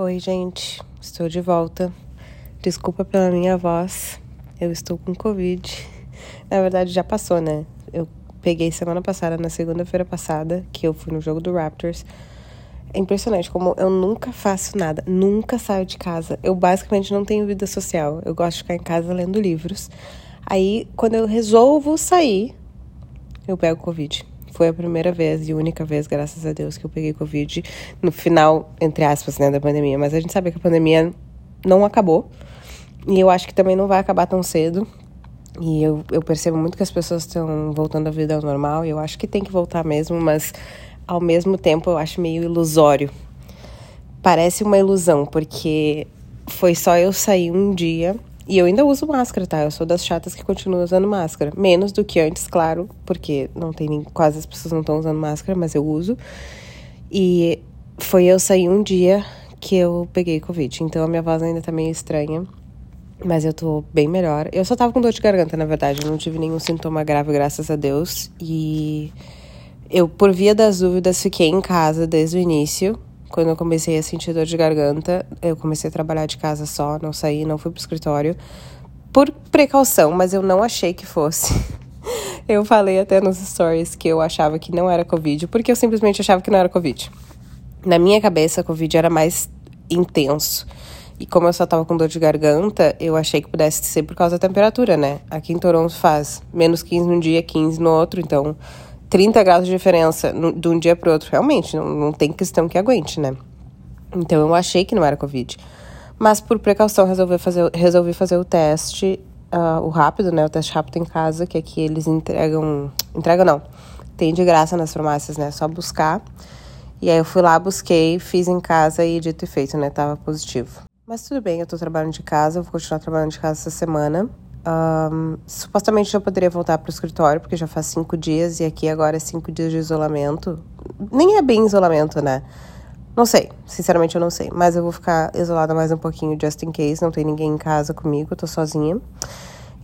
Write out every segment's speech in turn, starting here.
Oi, gente, estou de volta. Desculpa pela minha voz, eu estou com Covid. Na verdade, já passou, né? Eu peguei semana passada, na segunda-feira passada, que eu fui no jogo do Raptors. É impressionante como eu nunca faço nada, nunca saio de casa. Eu basicamente não tenho vida social. Eu gosto de ficar em casa lendo livros. Aí, quando eu resolvo sair, eu pego Covid. Foi a primeira vez e única vez, graças a Deus, que eu peguei Covid no final, entre aspas, né, da pandemia. Mas a gente sabe que a pandemia não acabou. E eu acho que também não vai acabar tão cedo. E eu, eu percebo muito que as pessoas estão voltando à vida ao normal. E eu acho que tem que voltar mesmo, mas ao mesmo tempo eu acho meio ilusório. Parece uma ilusão, porque foi só eu sair um dia e eu ainda uso máscara, tá? Eu sou das chatas que continuam usando máscara. Menos do que antes, claro, porque não tem nem, quase as pessoas não estão usando máscara, mas eu uso. E foi eu sair um dia que eu peguei Covid. Então a minha voz ainda tá meio estranha. Mas eu tô bem melhor. Eu só tava com dor de garganta, na verdade. Eu não tive nenhum sintoma grave, graças a Deus. E eu, por via das dúvidas, fiquei em casa desde o início quando eu comecei a sentir dor de garganta, eu comecei a trabalhar de casa só, não saí, não fui pro escritório. Por precaução, mas eu não achei que fosse. Eu falei até nos stories que eu achava que não era Covid, porque eu simplesmente achava que não era Covid. Na minha cabeça, Covid era mais intenso. E como eu só tava com dor de garganta, eu achei que pudesse ser por causa da temperatura, né? Aqui em Toronto faz menos 15 num dia, 15 no outro, então 30 graus de diferença no, de um dia para outro, realmente, não, não tem questão que aguente, né? Então eu achei que não era Covid. Mas por precaução resolvi fazer, resolvi fazer o teste, uh, o rápido, né? O teste rápido em casa, que aqui eles entregam. Entregam não. Tem de graça nas farmácias, né? Só buscar. E aí eu fui lá, busquei, fiz em casa e dito e feito, né? Tava positivo. Mas tudo bem, eu tô trabalhando de casa, vou continuar trabalhando de casa essa semana. Um, supostamente já poderia voltar para o escritório, porque já faz cinco dias e aqui agora é cinco dias de isolamento. Nem é bem isolamento, né? Não sei, sinceramente eu não sei. Mas eu vou ficar isolada mais um pouquinho, just in case. Não tem ninguém em casa comigo, eu tô sozinha.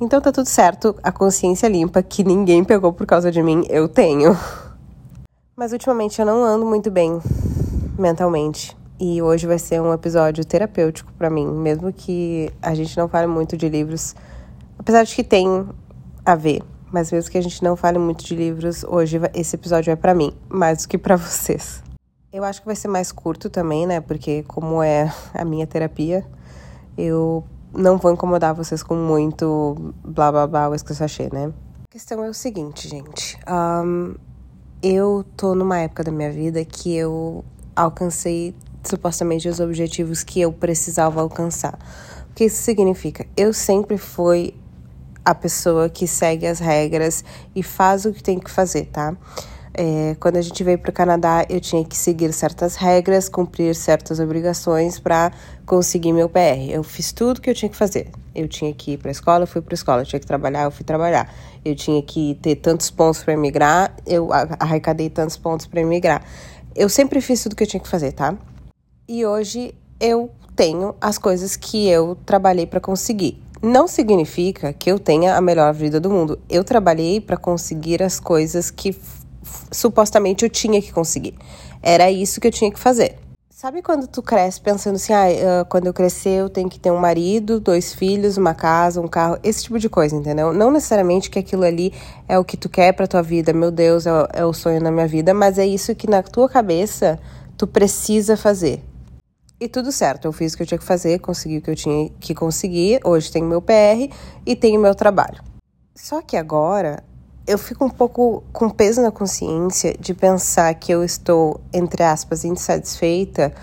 Então tá tudo certo, a consciência limpa que ninguém pegou por causa de mim, eu tenho. Mas ultimamente eu não ando muito bem mentalmente. E hoje vai ser um episódio terapêutico para mim, mesmo que a gente não fale muito de livros Apesar de que tem a ver, mas mesmo que a gente não fale muito de livros, hoje esse episódio é para mim, mais do que para vocês. Eu acho que vai ser mais curto também, né? Porque como é a minha terapia, eu não vou incomodar vocês com muito blá blá blá o sachê, né? A questão é o seguinte, gente. Um, eu tô numa época da minha vida que eu alcancei supostamente os objetivos que eu precisava alcançar. O que isso significa? Eu sempre fui a pessoa que segue as regras e faz o que tem que fazer, tá? É, quando a gente veio para o Canadá, eu tinha que seguir certas regras, cumprir certas obrigações para conseguir meu PR. Eu fiz tudo que eu tinha que fazer. Eu tinha que ir para a escola, eu fui para a escola. Eu tinha que trabalhar, eu fui trabalhar. Eu tinha que ter tantos pontos para emigrar, eu arrecadei tantos pontos para emigrar. Eu sempre fiz tudo que eu tinha que fazer, tá? E hoje eu tenho as coisas que eu trabalhei para conseguir. Não significa que eu tenha a melhor vida do mundo. Eu trabalhei para conseguir as coisas que supostamente eu tinha que conseguir. Era isso que eu tinha que fazer. Sabe quando tu cresce pensando assim, ah, quando eu crescer eu tenho que ter um marido, dois filhos, uma casa, um carro, esse tipo de coisa, entendeu? Não necessariamente que aquilo ali é o que tu quer pra tua vida, meu Deus, é, é o sonho da minha vida, mas é isso que na tua cabeça tu precisa fazer. E tudo certo, eu fiz o que eu tinha que fazer, consegui o que eu tinha que conseguir. Hoje tenho meu PR e tenho meu trabalho. Só que agora eu fico um pouco com peso na consciência de pensar que eu estou, entre aspas, insatisfeita,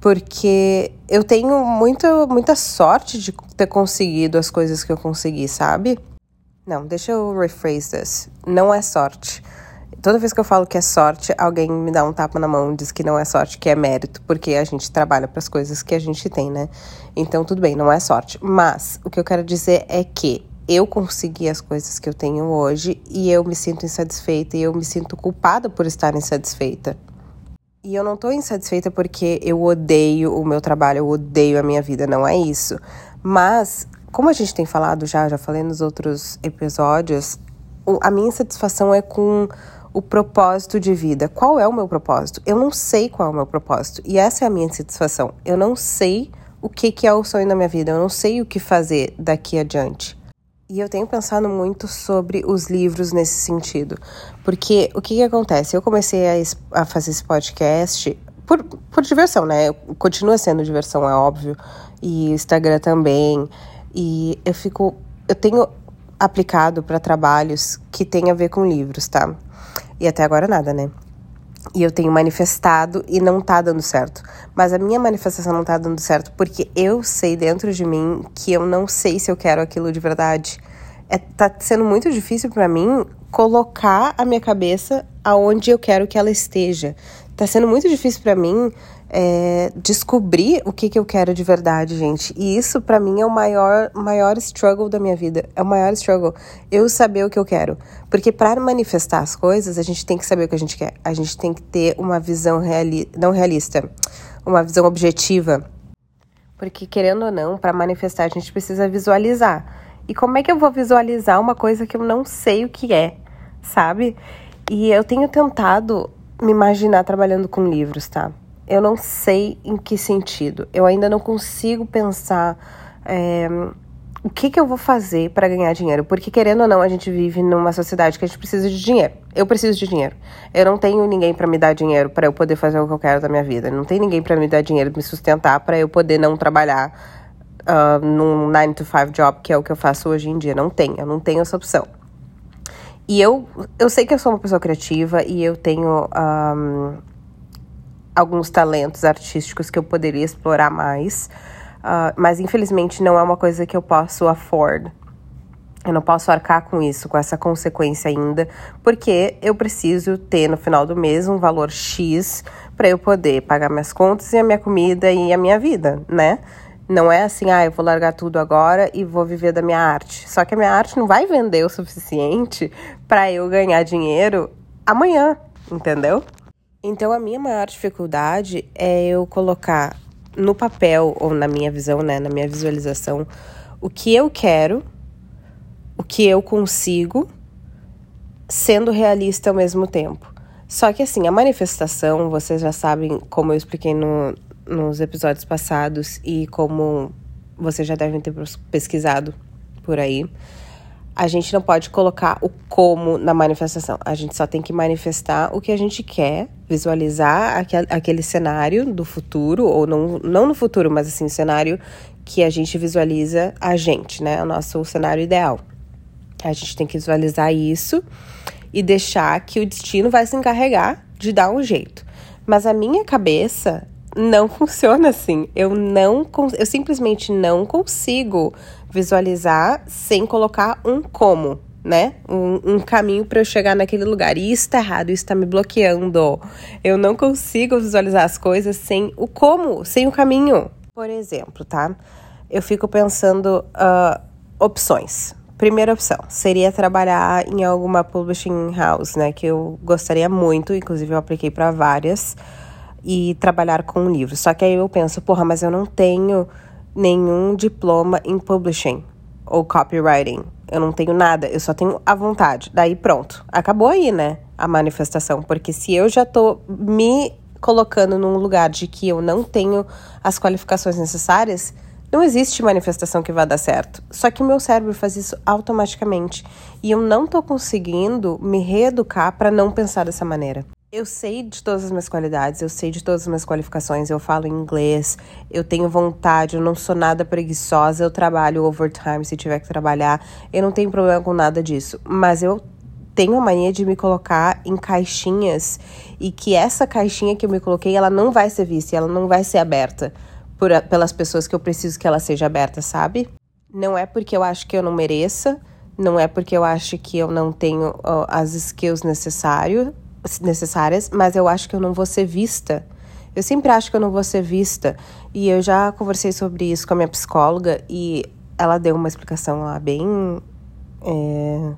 porque eu tenho muita, muita sorte de ter conseguido as coisas que eu consegui, sabe? Não, deixa eu rephrase this. Não é sorte. Toda vez que eu falo que é sorte, alguém me dá um tapa na mão, diz que não é sorte, que é mérito, porque a gente trabalha para as coisas que a gente tem, né? Então tudo bem, não é sorte. Mas o que eu quero dizer é que eu consegui as coisas que eu tenho hoje e eu me sinto insatisfeita e eu me sinto culpada por estar insatisfeita. E eu não tô insatisfeita porque eu odeio o meu trabalho, eu odeio a minha vida, não é isso. Mas, como a gente tem falado já, já falei nos outros episódios, a minha insatisfação é com o propósito de vida. Qual é o meu propósito? Eu não sei qual é o meu propósito. E essa é a minha insatisfação. Eu não sei o que, que é o sonho da minha vida. Eu não sei o que fazer daqui adiante. E eu tenho pensado muito sobre os livros nesse sentido. Porque o que, que acontece? Eu comecei a, a fazer esse podcast por, por diversão, né? Continua sendo diversão, é óbvio. E Instagram também. E eu fico. Eu tenho aplicado para trabalhos que tem a ver com livros, tá? E até agora nada, né? E eu tenho manifestado e não tá dando certo. Mas a minha manifestação não tá dando certo porque eu sei dentro de mim que eu não sei se eu quero aquilo de verdade. É, tá sendo muito difícil para mim colocar a minha cabeça aonde eu quero que ela esteja. Tá sendo muito difícil para mim é, descobrir o que, que eu quero de verdade, gente. E isso, para mim, é o maior, maior struggle da minha vida. É o maior struggle. Eu saber o que eu quero. Porque para manifestar as coisas, a gente tem que saber o que a gente quer. A gente tem que ter uma visão reali não realista, uma visão objetiva. Porque, querendo ou não, para manifestar, a gente precisa visualizar. E como é que eu vou visualizar uma coisa que eu não sei o que é, sabe? E eu tenho tentado me imaginar trabalhando com livros, tá? Eu não sei em que sentido. Eu ainda não consigo pensar é, o que, que eu vou fazer para ganhar dinheiro. Porque, querendo ou não, a gente vive numa sociedade que a gente precisa de dinheiro. Eu preciso de dinheiro. Eu não tenho ninguém para me dar dinheiro para eu poder fazer o que eu quero da minha vida. Não tem ninguém para me dar dinheiro, me sustentar para eu poder não trabalhar uh, num 9 to 5 job, que é o que eu faço hoje em dia. Não tenho, eu não tenho essa opção. E eu, eu sei que eu sou uma pessoa criativa e eu tenho um, alguns talentos artísticos que eu poderia explorar mais, uh, mas infelizmente não é uma coisa que eu posso afford. Eu não posso arcar com isso, com essa consequência ainda, porque eu preciso ter no final do mês um valor X para eu poder pagar minhas contas e a minha comida e a minha vida, né? Não é assim, ah, eu vou largar tudo agora e vou viver da minha arte. Só que a minha arte não vai vender o suficiente para eu ganhar dinheiro amanhã, entendeu? Então, a minha maior dificuldade é eu colocar no papel, ou na minha visão, né, na minha visualização, o que eu quero, o que eu consigo, sendo realista ao mesmo tempo. Só que, assim, a manifestação, vocês já sabem, como eu expliquei no, nos episódios passados e como vocês já devem ter pesquisado por aí a gente não pode colocar o como na manifestação. A gente só tem que manifestar o que a gente quer, visualizar aquele, aquele cenário do futuro, ou não, não no futuro, mas assim, cenário que a gente visualiza a gente, né? O nosso cenário ideal. A gente tem que visualizar isso e deixar que o destino vai se encarregar de dar um jeito. Mas a minha cabeça não funciona assim. Eu não, eu simplesmente não consigo visualizar sem colocar um como, né? Um, um caminho para eu chegar naquele lugar. E isso tá errado, isso tá me bloqueando. Eu não consigo visualizar as coisas sem o como, sem o caminho. Por exemplo, tá? Eu fico pensando uh, opções. Primeira opção seria trabalhar em alguma publishing house, né? Que eu gostaria muito, inclusive eu apliquei para várias, e trabalhar com livros. Só que aí eu penso, porra, mas eu não tenho nenhum diploma em publishing ou copywriting. Eu não tenho nada, eu só tenho a vontade. Daí pronto, acabou aí, né? A manifestação. Porque se eu já tô me colocando num lugar de que eu não tenho as qualificações necessárias, não existe manifestação que vá dar certo. Só que meu cérebro faz isso automaticamente. E eu não tô conseguindo me reeducar para não pensar dessa maneira. Eu sei de todas as minhas qualidades, eu sei de todas as minhas qualificações, eu falo inglês, eu tenho vontade, eu não sou nada preguiçosa, eu trabalho overtime se tiver que trabalhar, eu não tenho problema com nada disso. Mas eu tenho a mania de me colocar em caixinhas e que essa caixinha que eu me coloquei, ela não vai ser vista, ela não vai ser aberta por, pelas pessoas que eu preciso que ela seja aberta, sabe? Não é porque eu acho que eu não mereça, não é porque eu acho que eu não tenho uh, as skills necessárias necessárias, mas eu acho que eu não vou ser vista. Eu sempre acho que eu não vou ser vista. E eu já conversei sobre isso com a minha psicóloga e ela deu uma explicação lá bem. É,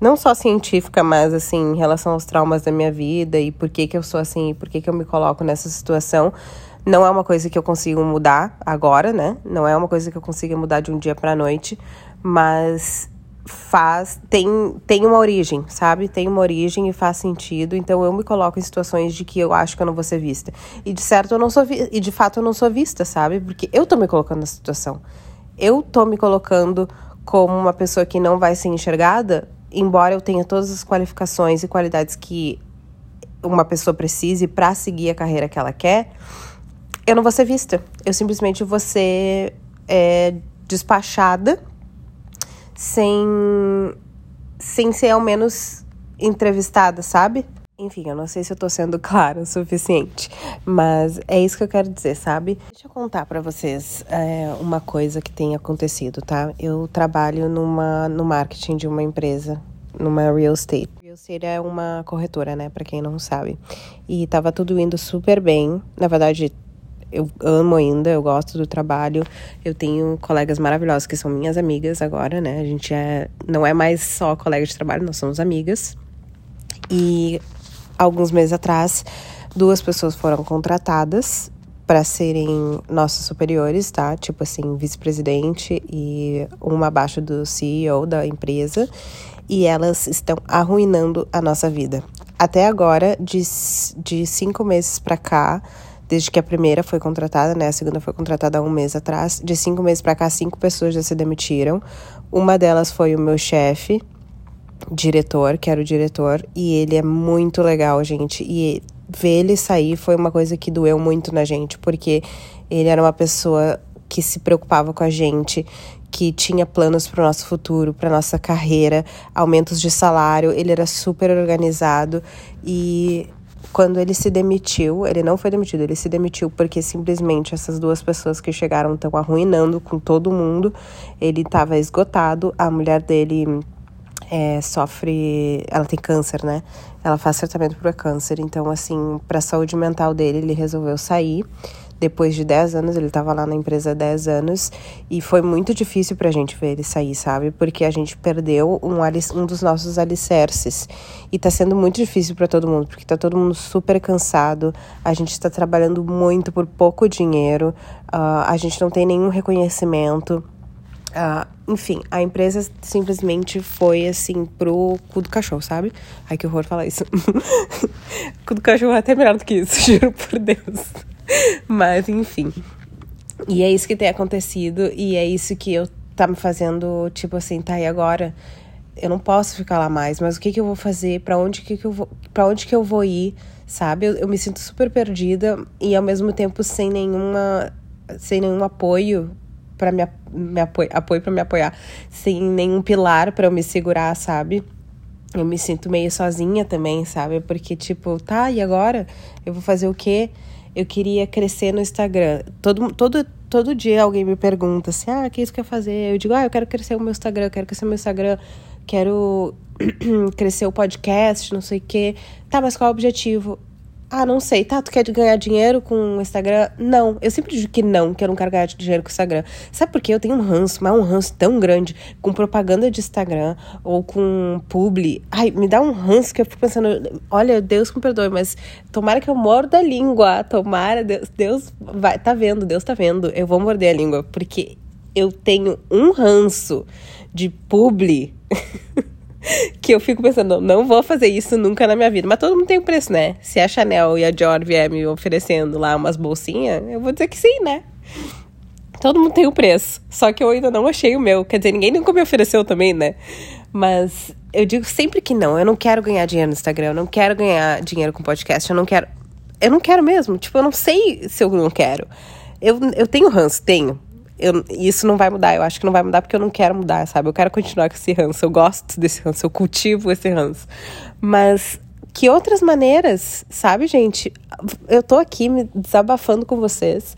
não só científica, mas assim, em relação aos traumas da minha vida e por que, que eu sou assim, e por que, que eu me coloco nessa situação. Não é uma coisa que eu consigo mudar agora, né? Não é uma coisa que eu consiga mudar de um dia para noite, mas faz tem tem uma origem, sabe? Tem uma origem e faz sentido. Então eu me coloco em situações de que eu acho que eu não vou ser vista. E de certo eu não sou vi e de fato eu não sou vista, sabe? Porque eu tô me colocando na situação. Eu tô me colocando como uma pessoa que não vai ser enxergada, embora eu tenha todas as qualificações e qualidades que uma pessoa precise para seguir a carreira que ela quer, eu não vou ser vista. Eu simplesmente vou ser é, despachada sem, sem ser ao menos entrevistada, sabe? Enfim, eu não sei se eu tô sendo clara o suficiente, mas é isso que eu quero dizer, sabe? Deixa eu contar para vocês é, uma coisa que tem acontecido, tá? Eu trabalho numa, no marketing de uma empresa, numa real estate. Real estate é uma corretora, né, para quem não sabe. E tava tudo indo super bem. Na verdade, eu amo ainda, eu gosto do trabalho. Eu tenho colegas maravilhosos que são minhas amigas agora, né? A gente é, não é mais só colega de trabalho, nós somos amigas. E alguns meses atrás, duas pessoas foram contratadas para serem nossos superiores, tá? Tipo assim, vice-presidente e uma abaixo do CEO da empresa. E elas estão arruinando a nossa vida. Até agora, de, de cinco meses para cá, desde que a primeira foi contratada, né? A segunda foi contratada há um mês atrás. De cinco meses para cá, cinco pessoas já se demitiram. Uma delas foi o meu chefe, diretor, que era o diretor, e ele é muito legal, gente. E ver ele sair foi uma coisa que doeu muito na gente, porque ele era uma pessoa que se preocupava com a gente, que tinha planos para o nosso futuro, para nossa carreira, aumentos de salário. Ele era super organizado e quando ele se demitiu, ele não foi demitido, ele se demitiu porque simplesmente essas duas pessoas que chegaram estão arruinando com todo mundo. Ele estava esgotado, a mulher dele é, sofre. Ela tem câncer, né? Ela faz tratamento para câncer. Então, assim, para a saúde mental dele, ele resolveu sair depois de 10 anos, ele estava lá na empresa há 10 anos e foi muito difícil para a gente ver ele sair, sabe? Porque a gente perdeu um, um dos nossos alicerces e está sendo muito difícil para todo mundo, porque está todo mundo super cansado, a gente está trabalhando muito por pouco dinheiro, uh, a gente não tem nenhum reconhecimento. Uh, enfim, a empresa simplesmente foi assim pro cu do cachorro, sabe? Ai, que horror falar isso. cu do cachorro é até melhor do que isso, juro por Deus. Mas, enfim. E é isso que tem acontecido e é isso que eu tá me fazendo, tipo assim, tá, e agora? Eu não posso ficar lá mais, mas o que que eu vou fazer? Para onde que, que eu vou, para onde que eu vou ir? Sabe? Eu, eu me sinto super perdida e ao mesmo tempo sem nenhuma sem nenhum apoio para me, me apoio, apoio para me apoiar, sem nenhum pilar para eu me segurar, sabe? Eu me sinto meio sozinha também, sabe? Porque tipo, tá, e agora? Eu vou fazer o quê? eu queria crescer no Instagram. Todo, todo, todo dia alguém me pergunta assim: ah, o que isso quer fazer? Eu digo: ah, eu quero crescer o meu Instagram, eu quero crescer o meu Instagram, quero crescer o podcast, não sei o quê. Tá, mas qual é o objetivo? Ah, não sei, tá? Tu quer ganhar dinheiro com o Instagram? Não, eu sempre digo que não, que eu não quero ganhar dinheiro com o Instagram. Sabe por quê? Eu tenho um ranço, mas um ranço tão grande com propaganda de Instagram ou com publi. Ai, me dá um ranço que eu fico pensando, olha, Deus me perdoe, mas tomara que eu morda a língua. Tomara, Deus, Deus vai, tá vendo, Deus tá vendo. Eu vou morder a língua, porque eu tenho um ranço de publi. que eu fico pensando, não vou fazer isso nunca na minha vida. Mas todo mundo tem um preço, né? Se a Chanel e a Dior vier me oferecendo lá umas bolsinhas, eu vou dizer que sim, né? Todo mundo tem um preço. Só que eu ainda não achei o meu. Quer dizer, ninguém nunca me ofereceu também, né? Mas eu digo sempre que não. Eu não quero ganhar dinheiro no Instagram. Eu não quero ganhar dinheiro com podcast. Eu não quero. Eu não quero mesmo. Tipo, eu não sei se eu não quero. Eu, eu tenho ranço, tenho eu, isso não vai mudar. Eu acho que não vai mudar porque eu não quero mudar, sabe? Eu quero continuar com esse ranço. Eu gosto desse ranço, eu cultivo esse ranço. Mas que outras maneiras, sabe, gente? Eu tô aqui me desabafando com vocês.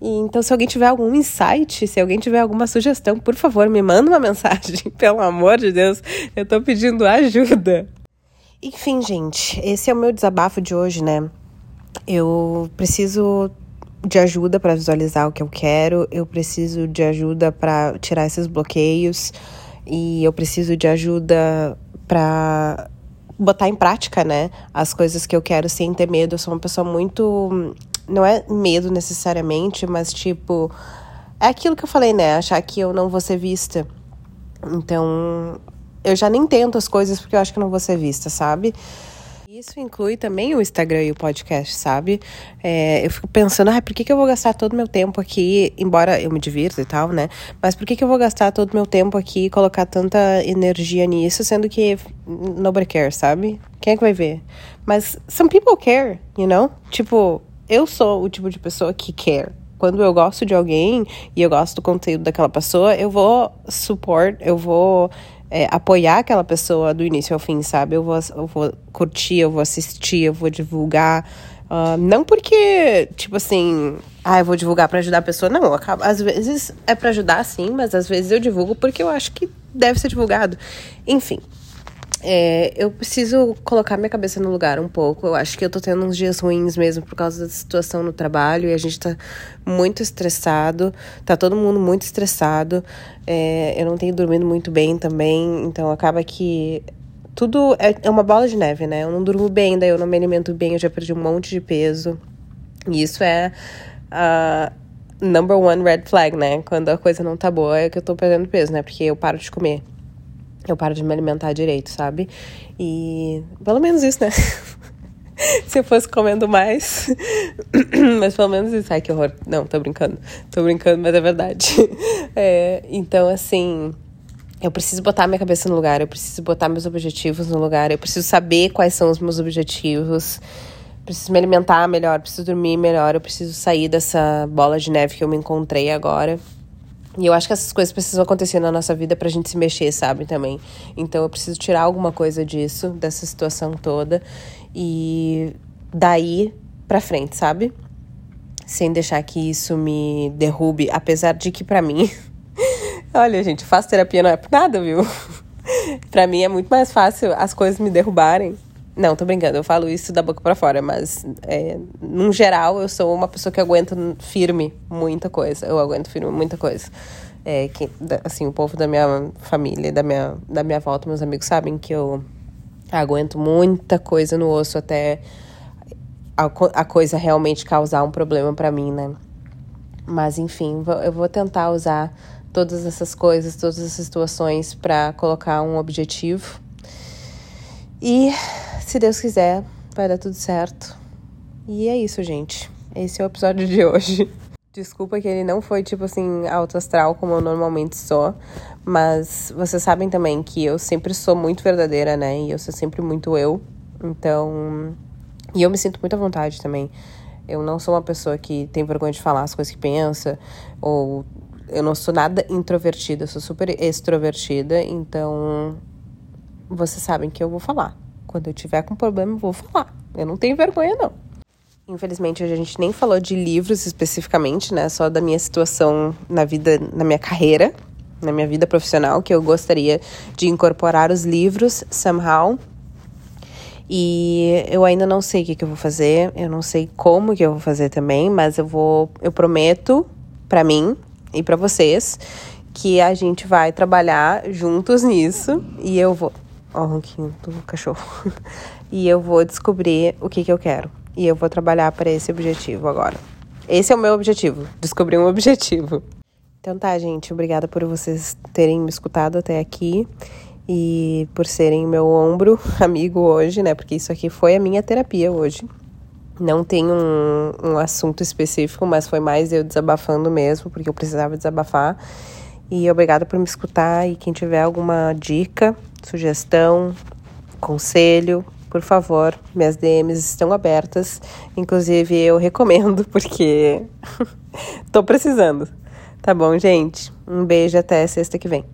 Então, se alguém tiver algum insight, se alguém tiver alguma sugestão, por favor, me manda uma mensagem, pelo amor de Deus. Eu tô pedindo ajuda. Enfim, gente, esse é o meu desabafo de hoje, né? Eu preciso de ajuda para visualizar o que eu quero, eu preciso de ajuda para tirar esses bloqueios e eu preciso de ajuda para botar em prática, né, as coisas que eu quero sem ter medo. Eu sou uma pessoa muito não é medo necessariamente, mas tipo é aquilo que eu falei, né, achar que eu não vou ser vista. Então, eu já nem tento as coisas porque eu acho que não vou ser vista, sabe? Isso inclui também o Instagram e o podcast, sabe? É, eu fico pensando, ah, por que, que eu vou gastar todo meu tempo aqui, embora eu me divirta e tal, né? Mas por que, que eu vou gastar todo meu tempo aqui e colocar tanta energia nisso, sendo que nobody cares, sabe? Quem é que vai ver? Mas some people care, you know? Tipo, eu sou o tipo de pessoa que care. Quando eu gosto de alguém e eu gosto do conteúdo daquela pessoa, eu vou support, eu vou é, apoiar aquela pessoa do início ao fim, sabe? Eu vou, eu vou curtir, eu vou assistir, eu vou divulgar. Uh, não porque, tipo assim, ah, eu vou divulgar para ajudar a pessoa. Não, às vezes é para ajudar sim, mas às vezes eu divulgo porque eu acho que deve ser divulgado. Enfim, é, eu preciso colocar minha cabeça no lugar um pouco. Eu acho que eu tô tendo uns dias ruins mesmo por causa da situação no trabalho e a gente tá muito estressado, tá todo mundo muito estressado. É, eu não tenho dormido muito bem também, então acaba que tudo é, é uma bola de neve, né? Eu não durmo bem, daí eu não me alimento bem, eu já perdi um monte de peso. E isso é a number one red flag, né? Quando a coisa não tá boa é que eu tô perdendo peso, né? Porque eu paro de comer eu paro de me alimentar direito, sabe? E pelo menos isso, né? Se eu fosse comendo mais. mas pelo menos isso. Ai, que horror. Não, tô brincando. Tô brincando, mas é verdade. É, então, assim. Eu preciso botar minha cabeça no lugar, eu preciso botar meus objetivos no lugar, eu preciso saber quais são os meus objetivos, preciso me alimentar melhor, preciso dormir melhor, eu preciso sair dessa bola de neve que eu me encontrei agora. E eu acho que essas coisas precisam acontecer na nossa vida pra gente se mexer, sabe, também. Então eu preciso tirar alguma coisa disso, dessa situação toda, e daí pra frente, sabe? Sem deixar que isso me derrube, apesar de que pra mim. Olha, gente, faço terapia não é por nada, viu? pra mim é muito mais fácil as coisas me derrubarem não, tô brincando, eu falo isso da boca para fora, mas é, num geral eu sou uma pessoa que aguenta firme muita coisa. Eu aguento firme muita coisa. É, que, assim, o povo da minha família, da minha, da minha volta, meus amigos sabem que eu aguento muita coisa no osso até a, a coisa realmente causar um problema para mim, né? Mas enfim, eu vou tentar usar todas essas coisas, todas essas situações para colocar um objetivo. E se Deus quiser, vai dar tudo certo. E é isso, gente. Esse é o episódio de hoje. Desculpa que ele não foi, tipo assim, alto astral, como eu normalmente sou. Mas vocês sabem também que eu sempre sou muito verdadeira, né? E eu sou sempre muito eu. Então. E eu me sinto muito à vontade também. Eu não sou uma pessoa que tem vergonha de falar as coisas que pensa. Ou. Eu não sou nada introvertida, eu sou super extrovertida. Então. Vocês sabem que eu vou falar. Quando eu tiver com problema, eu vou falar. Eu não tenho vergonha, não. Infelizmente, a gente nem falou de livros especificamente, né? Só da minha situação na vida, na minha carreira, na minha vida profissional, que eu gostaria de incorporar os livros somehow. E eu ainda não sei o que, que eu vou fazer, eu não sei como que eu vou fazer também, mas eu vou, eu prometo para mim e para vocês que a gente vai trabalhar juntos nisso e eu vou O ronquinho do cachorro. e eu vou descobrir o que, que eu quero. E eu vou trabalhar para esse objetivo agora. Esse é o meu objetivo, descobrir um objetivo. Então tá, gente, obrigada por vocês terem me escutado até aqui e por serem meu ombro amigo hoje, né? Porque isso aqui foi a minha terapia hoje. Não tem um, um assunto específico, mas foi mais eu desabafando mesmo, porque eu precisava desabafar. E obrigada por me escutar. E quem tiver alguma dica, sugestão, conselho, por favor, minhas DMs estão abertas. Inclusive, eu recomendo, porque tô precisando. Tá bom, gente? Um beijo até sexta que vem.